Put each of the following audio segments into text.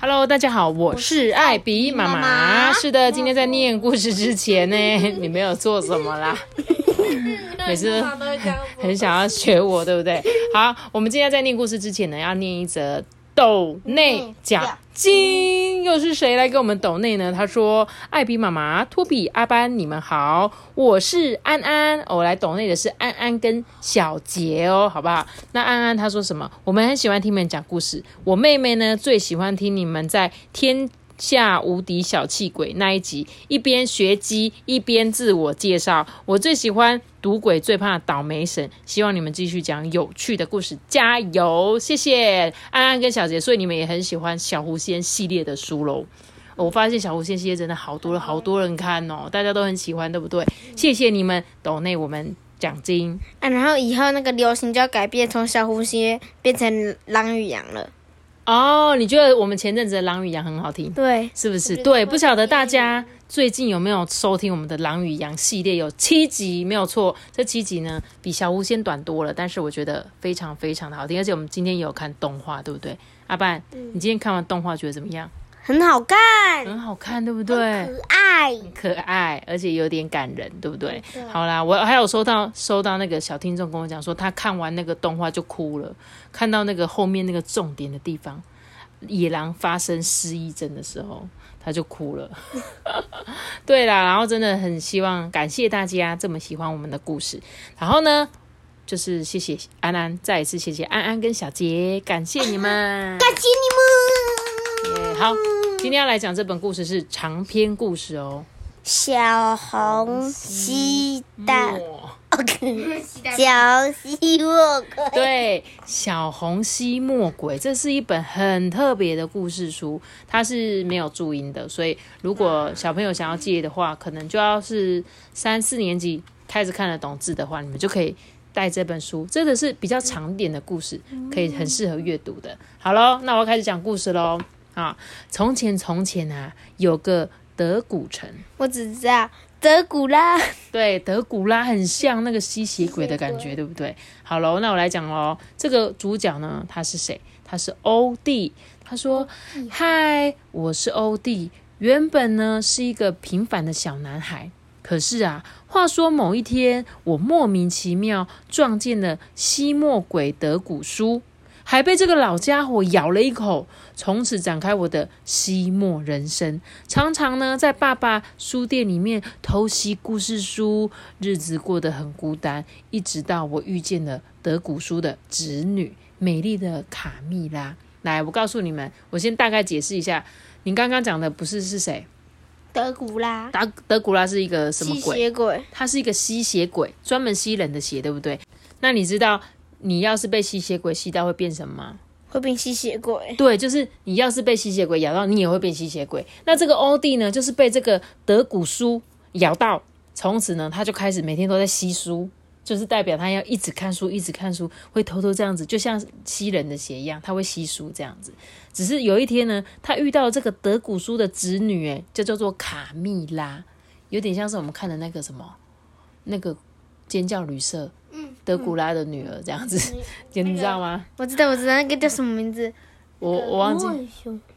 ！Hello，大家好，我是艾比妈妈妈。妈是的，今天在念故事之前呢，你没有做什么啦？每次很想要学我，对不对？好，我们今天在念故事之前呢，要念一则斗内奖金。又是谁来给我们斗内呢？他说：“艾比妈妈、托比、阿班，你们好，我是安安。我来斗内的是安安跟小杰哦，好不好？那安安他说什么？我们很喜欢听你们讲故事。我妹妹呢最喜欢听你们在天。”下无敌小气鬼那一集，一边学鸡一边自我介绍。我最喜欢赌鬼，最怕倒霉神。希望你们继续讲有趣的故事，加油！谢谢安安跟小杰，所以你们也很喜欢小狐仙系列的书喽。我发现小狐仙系列真的好多好多人看哦，大家都很喜欢，对不对？谢谢你们抖内我们奖金。啊，然后以后那个流行就要改变，从小狐仙变成狼与羊了。哦，你觉得我们前阵子的狼与羊很好听？对，是不是？对，不晓得大家最近有没有收听我们的《狼与羊》系列，有七集，没有错。这七集呢，比小巫仙短多了，但是我觉得非常非常的好听。而且我们今天也有看动画，对不对？阿半，你今天看完动画觉得怎么样？很好看，很好看，对不对？可爱，可爱，而且有点感人，对不对？好啦，我还有收到收到那个小听众跟我讲说，他看完那个动画就哭了，看到那个后面那个重点的地方，野狼发生失忆症的时候，他就哭了。对啦，然后真的很希望感谢大家这么喜欢我们的故事，然后呢，就是谢谢安安，再一次谢谢安安跟小杰，感谢你们。感谢你们。耶好，今天要来讲这本故事是长篇故事哦。小红西蛋，哇 小西莫鬼，对，小红溪魔鬼，这是一本很特别的故事书，它是没有注音的，所以如果小朋友想要借的话，可能就要是三四年级开始看得懂字的话，你们就可以带这本书，真的是比较长点的故事，可以很适合阅读的。好喽，那我要开始讲故事喽。啊，从前从前啊，有个德古城。我只知道德古拉，对，德古拉很像那个吸血鬼的感觉，对不对？好喽，那我来讲喽。这个主角呢，他是谁？他是欧弟。他说：“嗨，我是欧弟。原本呢是一个平凡的小男孩，可是啊，话说某一天，我莫名其妙撞见了吸墨鬼德古书。”还被这个老家伙咬了一口，从此展开我的吸墨人生。常常呢，在爸爸书店里面偷袭故事书，日子过得很孤单。一直到我遇见了德古书的侄女，美丽的卡蜜拉。来，我告诉你们，我先大概解释一下，你刚刚讲的不是是谁？德古拉，德德古拉是一个什么吸鬼？血鬼，他是一个吸血鬼，专门吸人的血，对不对？那你知道你要是被吸血鬼吸到会变什么吗？会变吸血鬼。对，就是你要是被吸血鬼咬到，你也会变吸血鬼。那这个欧弟呢，就是被这个德古书咬到，从此呢，他就开始每天都在吸书，就是代表他要一直看书，一直看书，会偷偷这样子，就像吸人的血一样，他会吸书这样子。只是有一天呢，他遇到这个德古书的侄女，哎，就叫做卡蜜拉，有点像是我们看的那个什么，那个尖叫旅社，德古拉的女儿这样子，你知道吗？我知道，我知道那个叫什么名字？我我忘记。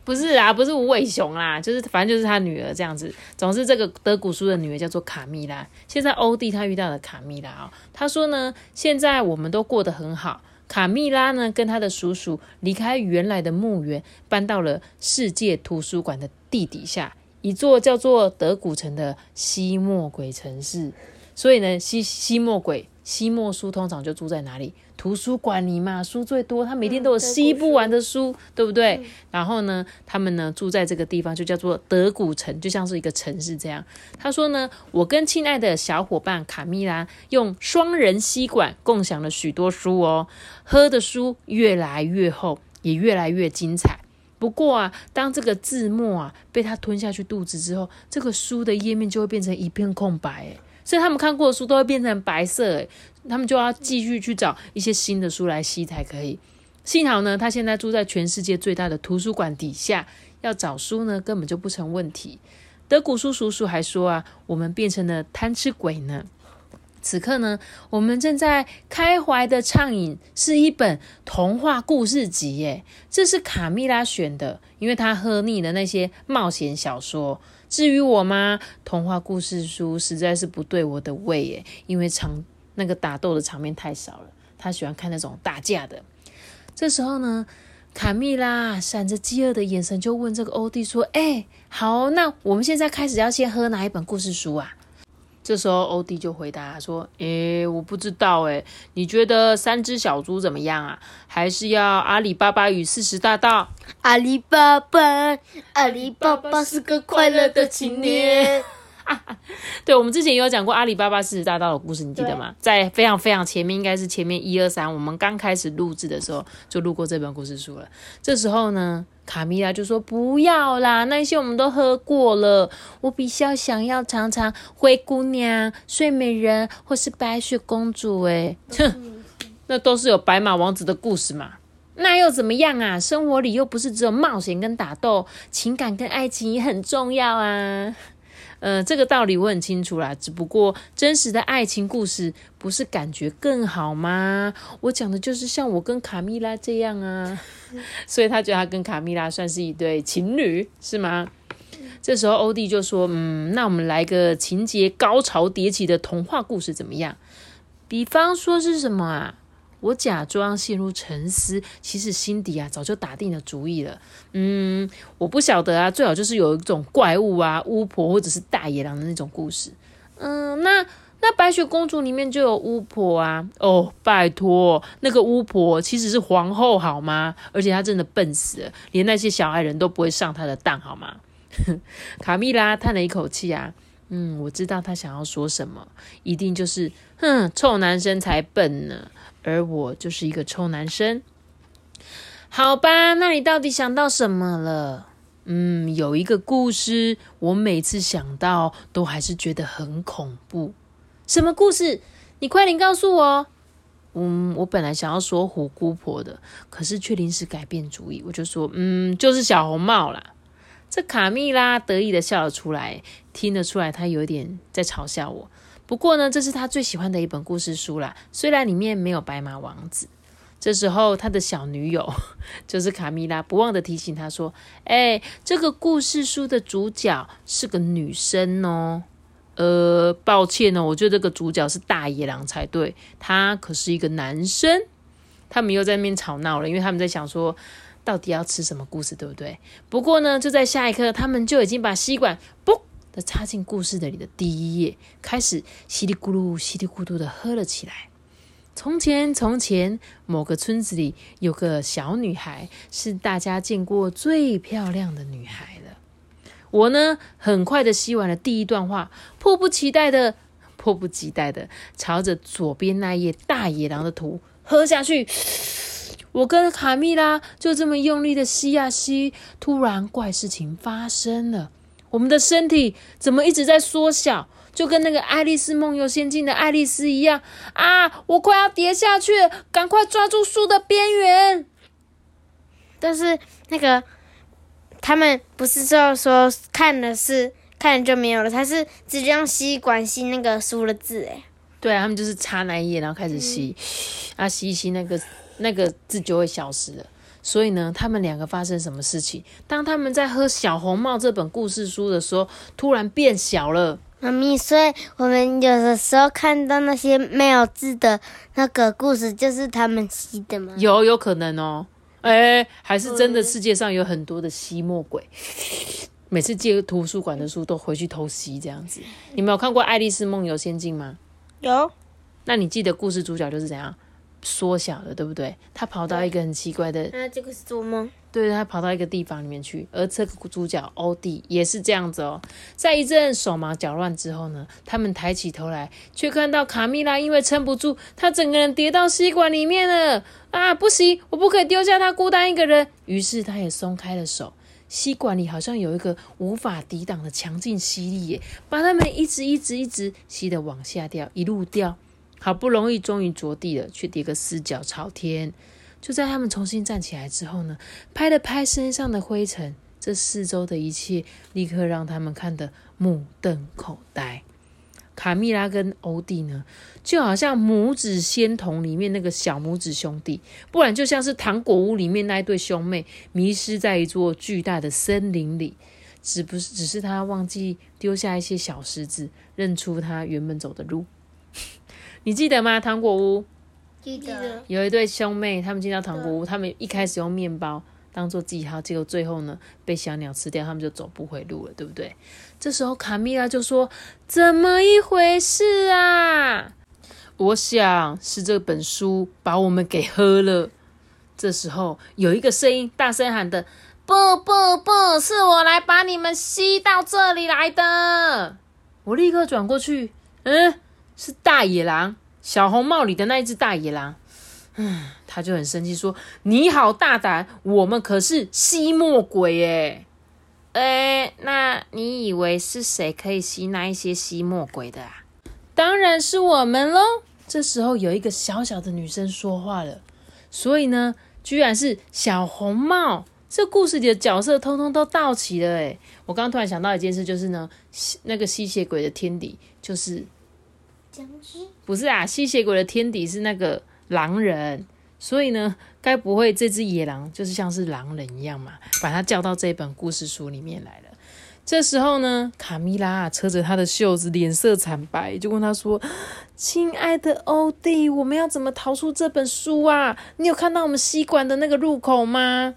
不是啊，不是无尾熊啦，就是反正就是他女儿这样子。总之，这个德古书的女儿叫做卡蜜拉。现在欧弟他遇到了卡蜜拉哦，他说呢，现在我们都过得很好。卡蜜拉呢，跟他的叔叔离开原来的墓园，搬到了世界图书馆的地底下一座叫做德古城的吸墨鬼城市。所以呢，吸吸墨鬼、吸墨书通常就住在哪里？图书馆里嘛，书最多，他每天都有吸不完的书，对不对？然后呢，他们呢住在这个地方，就叫做德古城，就像是一个城市这样。他说呢，我跟亲爱的小伙伴卡蜜拉用双人吸管共享了许多书哦，喝的书越来越厚，也越来越精彩。不过啊，当这个字幕啊被他吞下去肚子之后，这个书的页面就会变成一片空白，哎，所以他们看过的书都会变成白色，哎，他们就要继续去找一些新的书来吸才可以。幸好呢，他现在住在全世界最大的图书馆底下，要找书呢根本就不成问题。德古叔叔叔还说啊，我们变成了贪吃鬼呢。此刻呢，我们正在开怀的畅饮，是一本童话故事集耶。这是卡蜜拉选的，因为她喝腻了那些冒险小说。至于我吗？童话故事书实在是不对我的胃耶，因为场那个打斗的场面太少了。他喜欢看那种打架的。这时候呢，卡蜜拉闪着饥饿的眼神就问这个欧弟说：“哎，好，那我们现在开始要先喝哪一本故事书啊？”这时候，欧弟就回答说：“诶，我不知道，诶，你觉得三只小猪怎么样啊？还是要阿里巴巴与四十大盗？阿里巴巴，阿里巴巴是个快乐的青年。”对，我们之前也有讲过阿里巴巴四十大盗的故事，你记得吗？在非常非常前面，应该是前面一二三，我们刚开始录制的时候就录过这本故事书了。这时候呢，卡米拉就说：“不要啦，那些我们都喝过了。我比较想要尝尝灰姑娘、睡美人或是白雪公主。”哎，哼，那都是有白马王子的故事嘛？那又怎么样啊？生活里又不是只有冒险跟打斗，情感跟爱情也很重要啊。嗯，这个道理我很清楚啦。只不过真实的爱情故事不是感觉更好吗？我讲的就是像我跟卡蜜拉这样啊，所以他觉得他跟卡蜜拉算是一对情侣，是吗？这时候欧弟就说：“嗯，那我们来个情节高潮迭起的童话故事怎么样？比方说是什么啊？”我假装陷入沉思，其实心底啊早就打定了主意了。嗯，我不晓得啊，最好就是有一种怪物啊、巫婆或者是大野狼的那种故事。嗯，那那白雪公主里面就有巫婆啊。哦，拜托，那个巫婆其实是皇后好吗？而且她真的笨死了，连那些小矮人都不会上她的当好吗？卡蜜拉叹了一口气啊，嗯，我知道她想要说什么，一定就是，哼，臭男生才笨呢。而我就是一个臭男生，好吧？那你到底想到什么了？嗯，有一个故事，我每次想到都还是觉得很恐怖。什么故事？你快点告诉我。嗯，我本来想要说虎姑婆的，可是却临时改变主意，我就说，嗯，就是小红帽啦。这卡蜜拉得意的笑了出来，听得出来她有点在嘲笑我。不过呢，这是他最喜欢的一本故事书啦。虽然里面没有白马王子，这时候他的小女友 就是卡米拉，不忘的提醒他说：“哎，这个故事书的主角是个女生哦。呃，抱歉哦，我觉得这个主角是大野狼才对，他可是一个男生。”他们又在那边吵闹了，因为他们在想说，到底要吃什么故事，对不对？不过呢，就在下一刻，他们就已经把吸管嘣。的插进故事的里的第一页，开始稀里咕噜、稀里咕噜的喝了起来。从前，从前，某个村子里有个小女孩，是大家见过最漂亮的女孩了。我呢，很快的吸完了第一段话，迫不及待的、迫不及待的朝着左边那页大野狼的图喝下去。我跟卡蜜拉就这么用力的吸呀吸，突然怪事情发生了。我们的身体怎么一直在缩小，就跟那个《爱丽丝梦游仙境》的爱丽丝一样啊！我快要跌下去，赶快抓住树的边缘。但是那个他们不是说说看的是看就没有了，他是直接用吸管吸那个书的字，哎，对啊，他们就是插那一页，然后开始吸，啊，吸一吸那个那个字就会消失了。所以呢，他们两个发生什么事情？当他们在喝《小红帽》这本故事书的时候，突然变小了。妈咪，所以我们有的时候看到那些没有字的那个故事，就是他们吸的吗？有，有可能哦。哎，还是真的，世界上有很多的吸墨鬼，每次借图书馆的书都回去偷袭这样子。你们有看过《爱丽丝梦游仙境》吗？有。那你记得故事主角就是怎样？缩小了，对不对？他跑到一个很奇怪的，那这个是做梦。对，他跑到一个地方里面去，而这个主角欧弟也是这样子哦。在一阵手忙脚乱之后呢，他们抬起头来，却看到卡米拉因为撑不住，她整个人跌到吸管里面了。啊，不行，我不可以丢下她孤单一个人。于是他也松开了手，吸管里好像有一个无法抵挡的强劲吸力耶，把他们一直一直一直吸的往下掉，一路掉，好不容易终于着地了，却跌个四脚朝天。就在他们重新站起来之后呢，拍了拍身上的灰尘，这四周的一切立刻让他们看得目瞪口呆。卡蜜拉跟欧弟呢，就好像拇指仙童里面那个小拇指兄弟，不然就像是糖果屋里面那一对兄妹，迷失在一座巨大的森林里。只不是，只是他忘记丢下一些小石子，认出他原本走的路。你记得吗？糖果屋。记得有一对兄妹，他们进到糖果屋，他们一开始用面包当做记号，结果最后呢被小鸟吃掉，他们就走不回路了，对不对？这时候卡米拉就说：“怎么一回事啊？”我想是这本书把我们给喝了。这时候有一个声音大声喊的：“不不不是我来把你们吸到这里来的！”我立刻转过去，嗯，是大野狼。小红帽里的那一只大野狼，嗯，他就很生气，说：“你好大胆，我们可是吸墨鬼耶！”哎，那你以为是谁可以吸那一些吸墨鬼的啊？当然是我们喽！这时候有一个小小的女生说话了，所以呢，居然是小红帽。这故事里的角色通通都到齐了哎！我刚突然想到一件事，就是呢，那个吸血鬼的天敌就是。不是啊，吸血鬼的天敌是那个狼人，所以呢，该不会这只野狼就是像是狼人一样嘛？把他叫到这本故事书里面来了。这时候呢，卡米拉扯着他的袖子，脸色惨白，就问他说：“亲爱的欧弟，我们要怎么逃出这本书啊？你有看到我们吸管的那个入口吗？”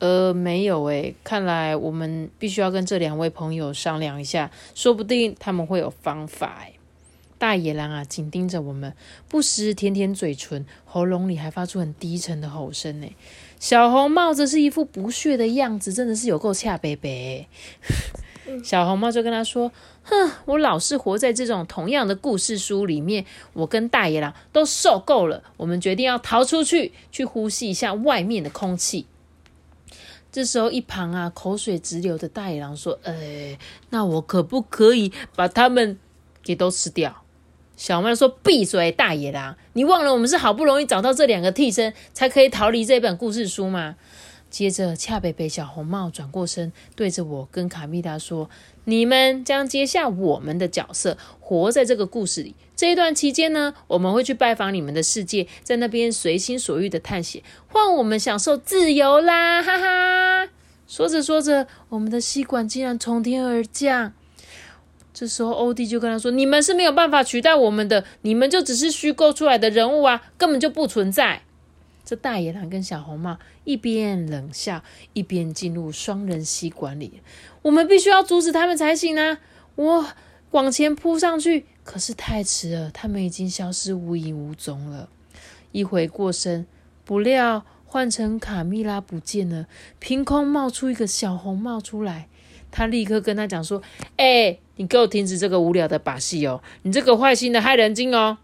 呃，没有诶，看来我们必须要跟这两位朋友商量一下，说不定他们会有方法诶。大野狼啊，紧盯着我们，不时舔舔嘴唇，喉咙里还发出很低沉的吼声呢。小红帽则是一副不屑的样子，真的是有够恰北北。小红帽就跟他说：“哼，我老是活在这种同样的故事书里面，我跟大野狼都受够了。我们决定要逃出去，去呼吸一下外面的空气。”这时候，一旁啊口水直流的大野狼说：“哎，那我可不可以把他们给都吃掉？”小麦说：“闭嘴，大野狼！你忘了我们是好不容易找到这两个替身，才可以逃离这本故事书吗？”接着，恰北北小红帽转过身，对着我跟卡米达说：“你们将接下我们的角色，活在这个故事里。这一段期间呢，我们会去拜访你们的世界，在那边随心所欲的探险，换我们享受自由啦！”哈哈。说着说着，我们的吸管竟然从天而降。这时候，欧弟就跟他说：“你们是没有办法取代我们的，你们就只是虚构出来的人物啊，根本就不存在。”这大野狼跟小红帽一边冷笑，一边进入双人吸管里。我们必须要阻止他们才行啊！我往前扑上去，可是太迟了，他们已经消失无影无踪了。一回过身，不料换成卡蜜拉不见了，凭空冒出一个小红帽出来。他立刻跟他讲说：“哎，你给我停止这个无聊的把戏哦！你这个坏心的害人精哦！”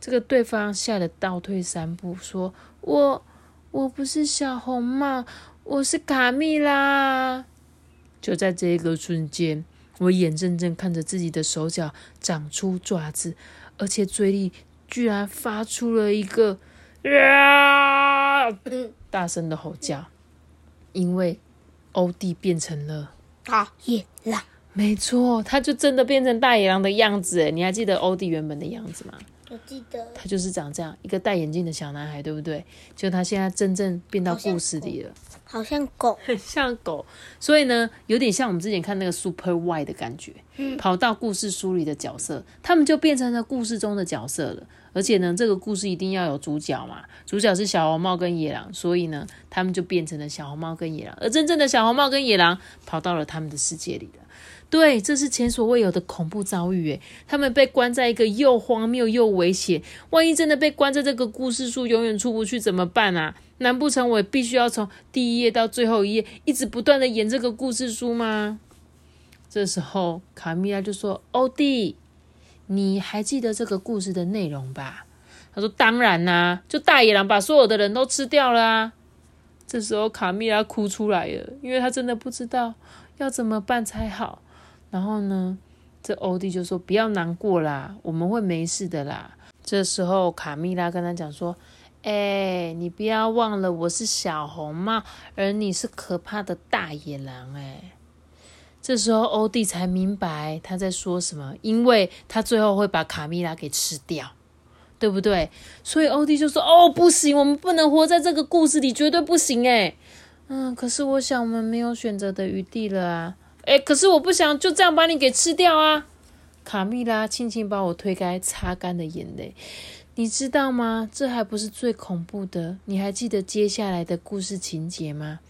这个对方吓得倒退三步，说：“我我不是小红帽，我是卡蜜拉。”就在这一个瞬间，我眼睁睁看着自己的手脚长出爪子，而且嘴里居然发出了一个啊大声的吼叫，因为欧弟变成了。大野狼，没错，他就真的变成大野狼的样子哎！你还记得欧弟原本的样子吗？我记得，他就是长这样，一个戴眼镜的小男孩，对不对？就他现在真正变到故事里了，好像狗，很像狗，所以呢，有点像我们之前看那个 Super Y 的感觉，跑到故事书里的角色，他们就变成了故事中的角色了。而且呢，这个故事一定要有主角嘛，主角是小红帽跟野狼，所以呢，他们就变成了小红帽跟野狼，而真正的小红帽跟野狼跑到了他们的世界里了。对，这是前所未有的恐怖遭遇。诶，他们被关在一个又荒谬又危险，万一真的被关在这个故事书，永远出不去怎么办啊？难不成我必须要从第一页到最后一页，一直不断的演这个故事书吗？这时候，卡米拉就说：“欧弟，你还记得这个故事的内容吧？”他说：“当然啦，就大野狼把所有的人都吃掉了！”这时候，卡米拉哭出来了，因为他真的不知道要怎么办才好。然后呢，这欧弟就说：“不要难过啦，我们会没事的啦。”这时候，卡蜜拉跟他讲说：“哎，你不要忘了，我是小红帽，而你是可怕的大野狼。”哎，这时候欧弟才明白他在说什么，因为他最后会把卡蜜拉给吃掉。对不对？所以欧弟就说：“哦，不行，我们不能活在这个故事里，绝对不行！”哎，嗯，可是我想我们没有选择的余地了啊！哎，可是我不想就这样把你给吃掉啊！卡蜜拉轻轻把我推开，擦干了眼泪。你知道吗？这还不是最恐怖的。你还记得接下来的故事情节吗？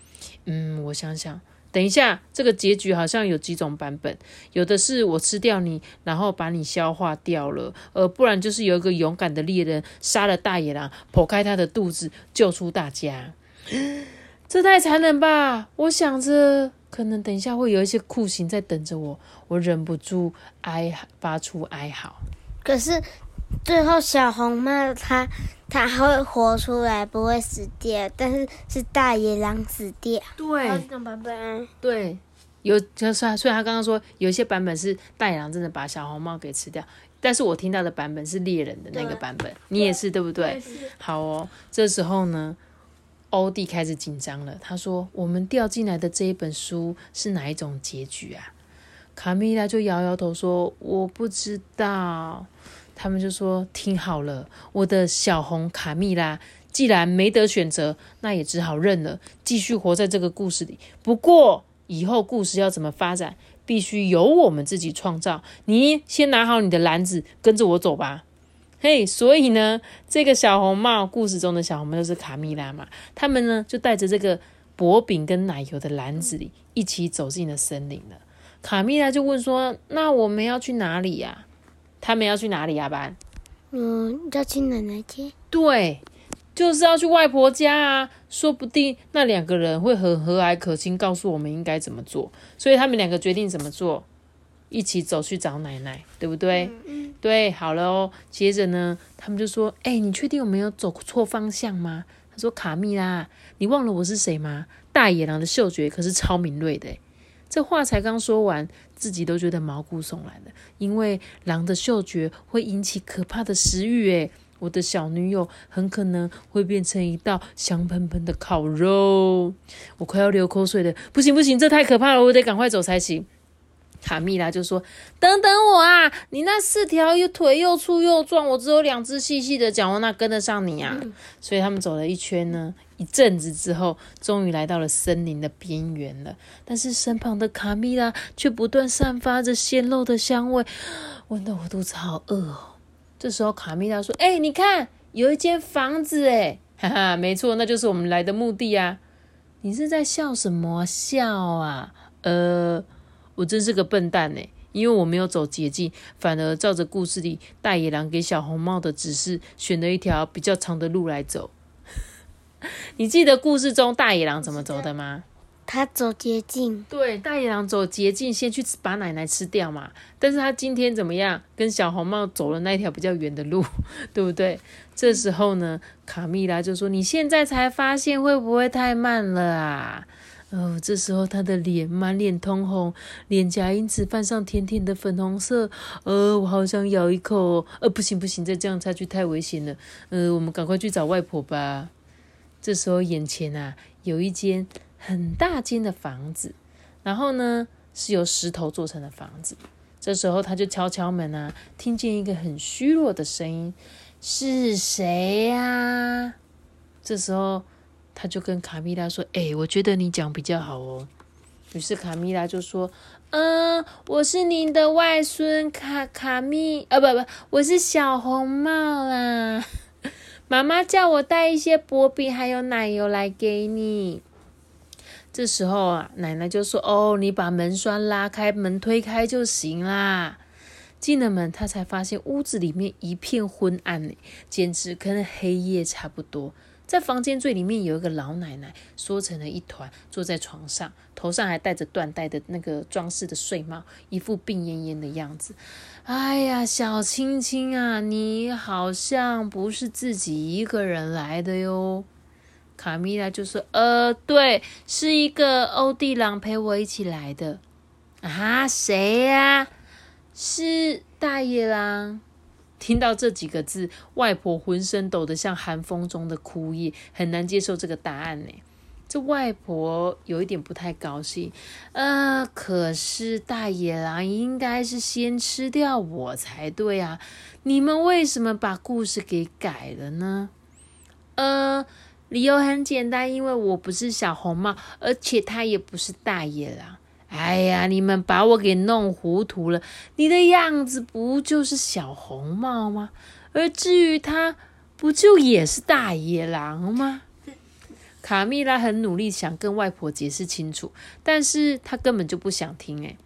嗯，我想想。等一下，这个结局好像有几种版本，有的是我吃掉你，然后把你消化掉了，呃，不然就是有一个勇敢的猎人杀了大野狼，剖开他的肚子，救出大家。这太残忍吧！我想着，可能等一下会有一些酷刑在等着我，我忍不住哀发出哀嚎。可是。最后，小红帽它它会活出来，不会死掉，但是是大野狼死掉。对，这种版本。对，有就算虽然他刚刚说有一些版本是大野狼真的把小红帽给吃掉，但是我听到的版本是猎人的那个版本，你也是对不对？好哦，这时候呢，欧弟开始紧张了，他说：“我们掉进来的这一本书是哪一种结局啊？”卡米拉就摇摇头说：“我不知道。”他们就说：“听好了，我的小红卡蜜拉，既然没得选择，那也只好认了，继续活在这个故事里。不过以后故事要怎么发展，必须由我们自己创造。你先拿好你的篮子，跟着我走吧。”嘿，所以呢，这个小红帽故事中的小红帽就是卡蜜拉嘛。他们呢就带着这个薄饼跟奶油的篮子里，一起走进了森林了。卡蜜拉就问说：“那我们要去哪里呀？”他们要去哪里啊？班？嗯，要去奶奶家。对，就是要去外婆家啊。说不定那两个人会很和蔼可亲，告诉我们应该怎么做。所以他们两个决定怎么做，一起走去找奶奶，对不对？嗯。对，好了哦。接着呢，他们就说：“哎，你确定我没有走错方向吗？”他说：“卡蜜拉，你忘了我是谁吗？大野狼的嗅觉可是超敏锐的。”这话才刚说完，自己都觉得毛骨悚然的，因为狼的嗅觉会引起可怕的食欲。诶，我的小女友很可能会变成一道香喷喷的烤肉，我快要流口水了。不行不行，这太可怕了，我得赶快走才行。卡蜜拉就说：“等等我啊，你那四条又腿又粗又壮，我只有两只细细的脚，我哪跟得上你啊？”所以他们走了一圈呢。一阵子之后，终于来到了森林的边缘了。但是身旁的卡蜜拉却不断散发着鲜肉的香味，闻得我肚子好饿哦。这时候卡蜜拉说：“哎，你看，有一间房子哎，哈哈，没错，那就是我们来的目的啊。”你是在笑什么笑啊？呃，我真是个笨蛋呢，因为我没有走捷径，反而照着故事里大野狼给小红帽的指示，选了一条比较长的路来走。你记得故事中大野狼怎么走的吗？他走捷径。对，大野狼走捷径，先去把奶奶吃掉嘛。但是他今天怎么样？跟小红帽走了那条比较远的路，对不对？这时候呢，卡蜜拉就说：“你现在才发现，会不会太慢了啊？”哦，这时候他的脸满脸通红，脸颊因此泛上甜甜的粉红色。呃，我好想咬一口。呃，不行不行，再这样下去太危险了。呃，我们赶快去找外婆吧。这时候，眼前啊有一间很大间的房子，然后呢是由石头做成的房子。这时候，他就敲敲门啊，听见一个很虚弱的声音：“是谁呀？”这时候，他就跟卡米拉说：“哎，我觉得你讲比较好哦。”于是卡米拉就说：“嗯，我是您的外孙卡卡米，啊不不，我是小红帽啦。”妈妈叫我带一些薄饼还有奶油来给你。这时候啊，奶奶就说：“哦，你把门栓拉开，门推开就行啦。”进了门，他才发现屋子里面一片昏暗呢，简直跟黑夜差不多。在房间最里面有一个老奶奶，缩成了一团，坐在床上，头上还戴着缎带的那个装饰的睡帽，一副病恹恹的样子。哎呀，小青青啊，你好像不是自己一个人来的哟。卡米拉就说：“呃，对，是一个欧弟郎陪我一起来的。啊，谁呀？是大野狼。”听到这几个字，外婆浑身抖得像寒风中的枯叶，很难接受这个答案呢。这外婆有一点不太高兴。呃，可是大野狼应该是先吃掉我才对啊！你们为什么把故事给改了呢？呃，理由很简单，因为我不是小红帽，而且他也不是大野狼。哎呀，你们把我给弄糊涂了！你的样子不就是小红帽吗？而至于他，不就也是大野狼吗？卡蜜拉很努力想跟外婆解释清楚，但是她根本就不想听。哎，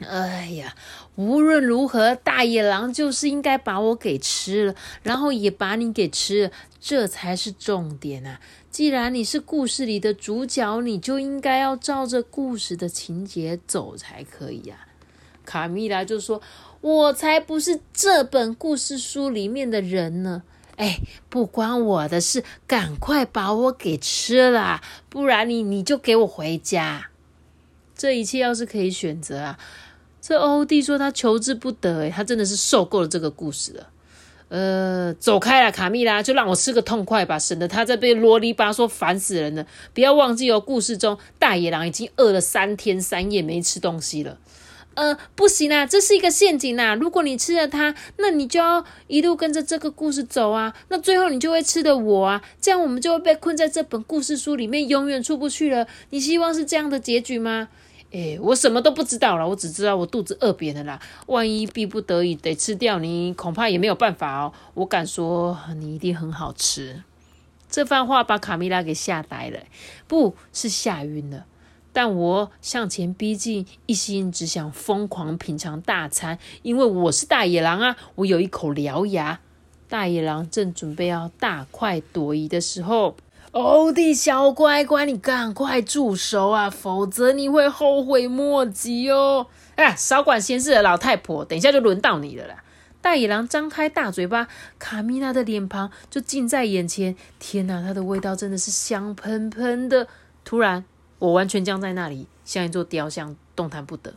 哎呀，无论如何，大野狼就是应该把我给吃了，然后也把你给吃了，这才是重点啊！既然你是故事里的主角，你就应该要照着故事的情节走才可以呀。卡米拉就说：“我才不是这本故事书里面的人呢！哎，不关我的事，赶快把我给吃了，不然你你就给我回家。这一切要是可以选择啊，这欧弟说他求之不得，诶他真的是受够了这个故事了。”呃，走开了，卡蜜拉，就让我吃个痛快吧，省得他在被啰里吧嗦，烦死人了。不要忘记哦，故事中大野狼已经饿了三天三夜没吃东西了。呃，不行啊，这是一个陷阱呐！如果你吃了它，那你就要一路跟着这个故事走啊，那最后你就会吃的我啊，这样我们就会被困在这本故事书里面，永远出不去了。你希望是这样的结局吗？哎，我什么都不知道了，我只知道我肚子饿扁了啦。万一逼不得已得吃掉你，恐怕也没有办法哦。我敢说，你一定很好吃。这番话把卡米拉给吓呆了，不是吓晕了。但我向前逼近，一心只想疯狂品尝大餐，因为我是大野狼啊！我有一口獠牙。大野狼正准备要大快朵颐的时候。欧弟小乖乖，你赶快住手啊，否则你会后悔莫及哦！哎，少管闲事的老太婆，等一下就轮到你了啦！大野狼张开大嘴巴，卡米拉的脸庞就近在眼前。天哪，它的味道真的是香喷喷的！突然，我完全僵在那里，像一座雕像，动弹不得。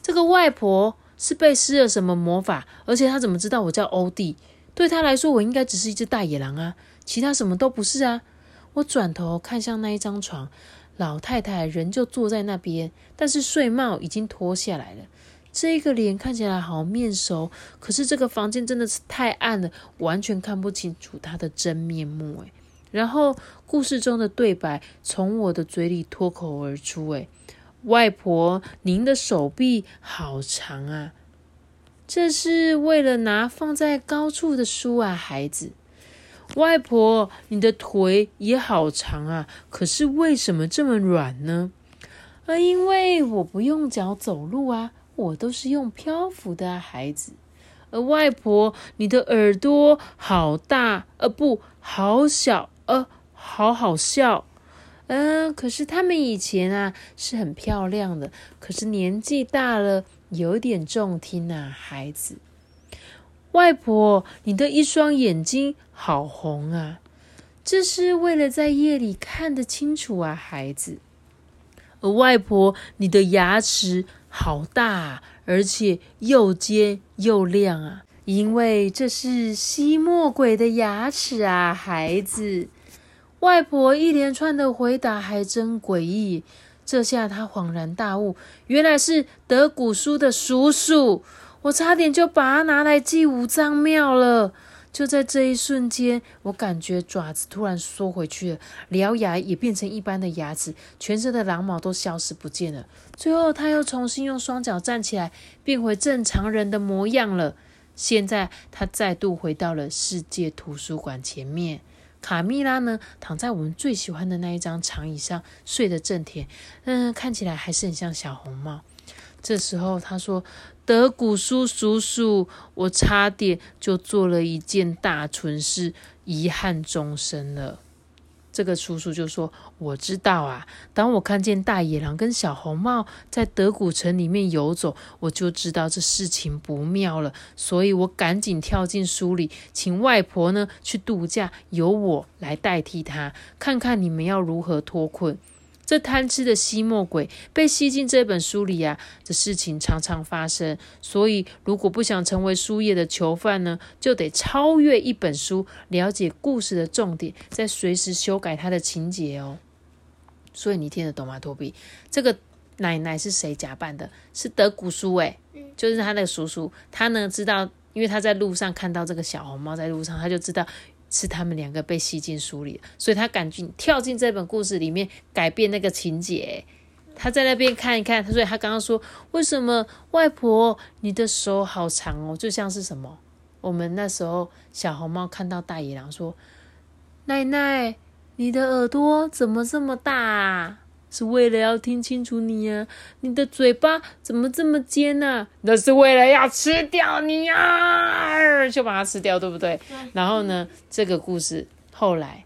这个外婆是被施了什么魔法？而且她怎么知道我叫欧弟？对她来说，我应该只是一只大野狼啊，其他什么都不是啊！我转头看向那一张床，老太太仍旧坐在那边，但是睡帽已经脱下来了。这个脸看起来好面熟，可是这个房间真的是太暗了，完全看不清楚她的真面目。诶然后故事中的对白从我的嘴里脱口而出：“诶外婆，您的手臂好长啊，这是为了拿放在高处的书啊，孩子。”外婆，你的腿也好长啊，可是为什么这么软呢？啊，因为我不用脚走路啊，我都是用漂浮的啊，孩子。呃，外婆，你的耳朵好大，呃，不好小，呃，好好笑。嗯，可是他们以前啊是很漂亮的，可是年纪大了，有点重听啊，孩子。外婆，你的一双眼睛好红啊！这是为了在夜里看得清楚啊，孩子。而外婆，你的牙齿好大，而且又尖又亮啊！因为这是吸墨鬼的牙齿啊，孩子。外婆一连串的回答还真诡异。这下他恍然大悟，原来是德古书的叔叔。我差点就把它拿来祭五脏庙了。就在这一瞬间，我感觉爪子突然缩回去了，獠牙也变成一般的牙齿，全身的狼毛都消失不见了。最后，他又重新用双脚站起来，变回正常人的模样了。现在，他再度回到了世界图书馆前面。卡蜜拉呢，躺在我们最喜欢的那一张长椅上，睡得正甜，嗯，看起来还是很像小红帽。这时候，他说：“德古叔叔叔，我差点就做了一件大蠢事，遗憾终生了。”这个叔叔就说：“我知道啊，当我看见大野狼跟小红帽在德古城里面游走，我就知道这事情不妙了，所以我赶紧跳进书里，请外婆呢去度假，由我来代替她，看看你们要如何脱困。”这贪吃的吸墨鬼被吸进这本书里呀，这事情常常发生。所以，如果不想成为书页的囚犯呢，就得超越一本书，了解故事的重点，再随时修改它的情节哦。所以你听得懂吗，托比？这个奶奶是谁假扮的？是德古书诶，就是他的叔叔。他呢知道，因为他在路上看到这个小红帽在路上，他就知道。是他们两个被吸进书里，所以他赶紧跳进这本故事里面改变那个情节。他在那边看一看，他所以他刚刚说：“为什么外婆你的手好长哦？就像是什么？”我们那时候小红帽看到大野狼说：“奶奶，你的耳朵怎么这么大？”啊是为了要听清楚你呀，你的嘴巴怎么这么尖呢？那是为了要吃掉你呀，就把它吃掉，对不对？然后呢，这个故事后来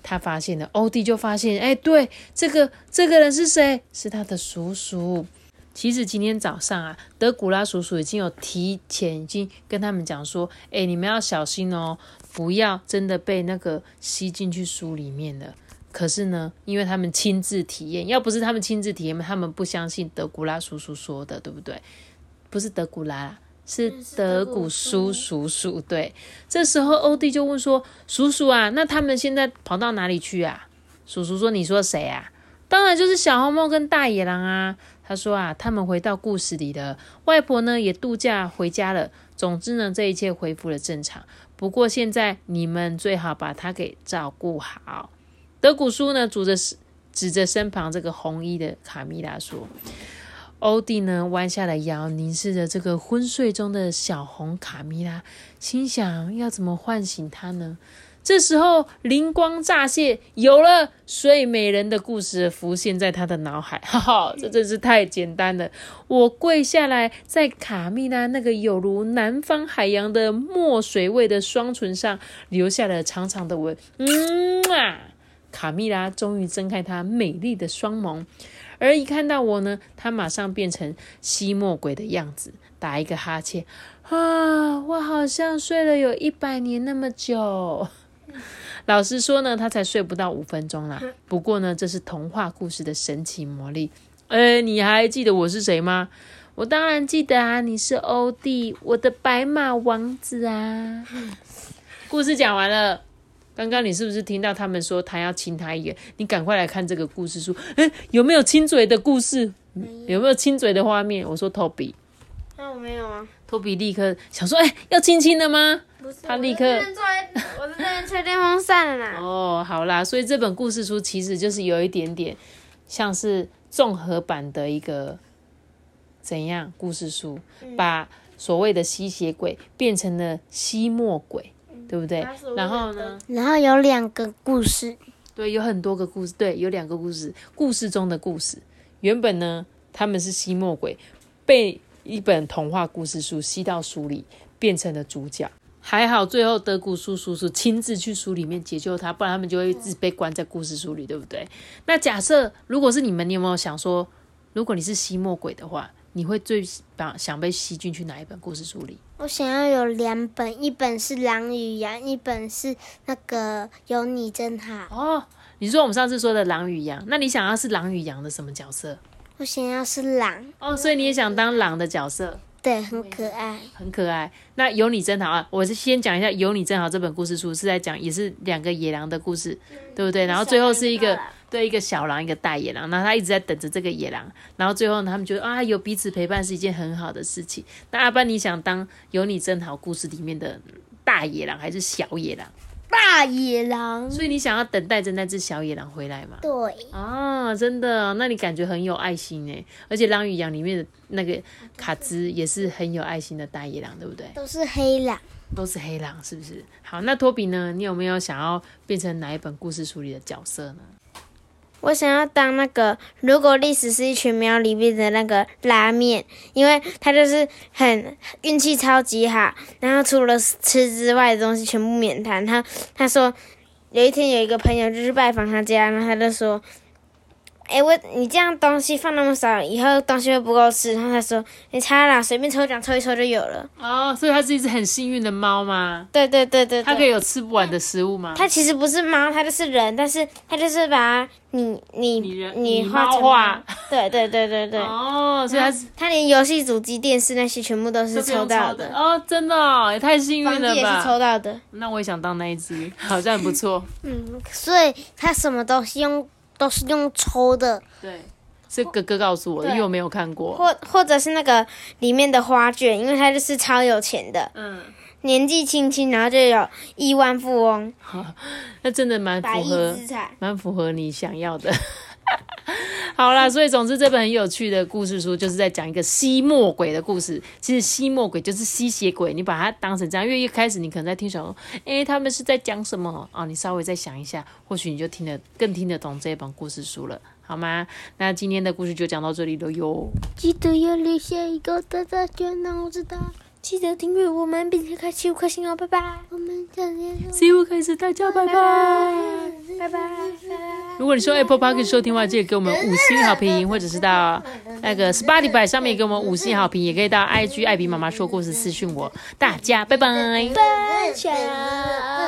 他发现了，欧弟就发现，哎，对，这个这个人是谁？是他的叔叔。其实今天早上啊，德古拉叔叔已经有提前已经跟他们讲说，哎，你们要小心哦，不要真的被那个吸进去书里面了。可是呢，因为他们亲自体验，要不是他们亲自体验，他们不相信德古拉叔叔说的，对不对？不是德古拉，是德古叔叔叔。对，这时候欧弟就问说：“叔叔啊，那他们现在跑到哪里去啊？”叔叔说：“你说谁啊？当然就是小红帽跟大野狼啊。”他说：“啊，他们回到故事里了，外婆呢也度假回家了。总之呢，这一切恢复了正常。不过现在你们最好把他给照顾好。”德古叔呢，指着指着身旁这个红衣的卡米拉说：“欧弟呢，弯下了腰，凝视着这个昏睡中的小红卡米拉，心想要怎么唤醒她呢？”这时候灵光乍现，有了睡美人的故事浮现在他的脑海。哈哈，这真是太简单了！我跪下来，在卡米拉那个有如南方海洋的墨水味的双唇上留下了长长的吻。嗯啊！卡蜜拉终于睁开她美丽的双眸，而一看到我呢，她马上变成吸墨鬼的样子，打一个哈欠。啊，我好像睡了有一百年那么久。老实说呢，她才睡不到五分钟啦。不过呢，这是童话故事的神奇魔力。哎，你还记得我是谁吗？我当然记得啊，你是欧弟，我的白马王子啊。故事讲完了。刚刚你是不是听到他们说他要亲他一眼？你赶快来看这个故事书，哎，有没有亲嘴的故事？有没有亲嘴的画面？我说托比，那我没有啊。托比立刻想说，哎，要亲亲的吗？不是，他立刻，我在那边吹电风扇了啦。哦，好啦，所以这本故事书其实就是有一点点像是综合版的一个怎样故事书，把所谓的吸血鬼变成了吸墨鬼。对不对？然后呢？然后有两个故事。对，有很多个故事。对，有两个故事，故事中的故事。原本呢，他们是吸墨鬼，被一本童话故事书吸到书里，变成了主角。还好，最后德古叔叔是亲自去书里面解救他，不然他们就会一直被关在故事书里，对不对？那假设如果是你们，你有没有想说，如果你是吸墨鬼的话？你会最把想被吸进去哪一本故事书里？我想要有两本，一本是《狼与羊》，一本是那个有你真好。哦，你说我们上次说的《狼与羊》，那你想要是《狼与羊》的什么角色？我想要是狼。哦，所以你也想当狼的角色？对，很可爱，很可爱。那有你真好啊！我是先讲一下《有你真好》这本故事书是在讲，也是两个野狼的故事，对不对？然后最后是一个。对一个小狼，一个大野狼，然后他一直在等着这个野狼，然后最后呢，他们觉得啊，有彼此陪伴是一件很好的事情。那阿班，你想当有你真好故事里面的大野狼还是小野狼？大野狼。所以你想要等待着那只小野狼回来吗？对，啊，真的，那你感觉很有爱心哎，而且《狼与羊》里面的那个卡兹也是很有爱心的大野狼，对不对？都是黑狼。都是黑狼，是不是？好，那托比呢？你有没有想要变成哪一本故事书里的角色呢？我想要当那个，如果历史是一群喵里面的那个拉面，因为他就是很运气超级好，然后除了吃之外的东西全部免谈。他他说有一天有一个朋友就是拜访他家，然后他就说。哎，我你这样东西放那么少，以后东西会不够吃。然后他说：“你猜啦，随便抽奖抽一抽就有了。”哦，所以它是一只很幸运的猫吗？对对对对。它可以有吃不完的食物吗？它其实不是猫，它就是人，但是它就是把你你你画画。对对对对对。哦，所以它它连游戏主机、电视那些全部都是抽到的。哦，真的哦，也太幸运了吧！也是抽到的。那我也想当那一只，好像很不错。嗯，所以它什么东西用都是用抽的。对。是哥哥告诉我的，因为我没有看过。或或者是那个里面的花卷，因为他就是超有钱的，嗯，年纪轻轻，然后就有亿万富翁，那真的蛮符合，蛮符合你想要的。好啦，所以总之这本很有趣的故事书，就是在讲一个吸墨鬼的故事。其实吸墨鬼就是吸血鬼，你把它当成这样，因为一开始你可能在听小说，哎，他们是在讲什么啊？你稍微再想一下，或许你就听得更听得懂这一本故事书了。好吗？那今天的故事就讲到这里了哟。记得要留下一个大大圈，让我知。记得订阅我们，并且开启五颗星哦，拜拜。我们下天，See you 开始，大家拜拜，拜拜。如果你说 Apple Park 收听的话，记得给我们五星好评，或者是到那个 Spotify 上面给我们五星好评，也可以到 IG 艾比妈妈说故事私讯我。大家拜拜，拜拜。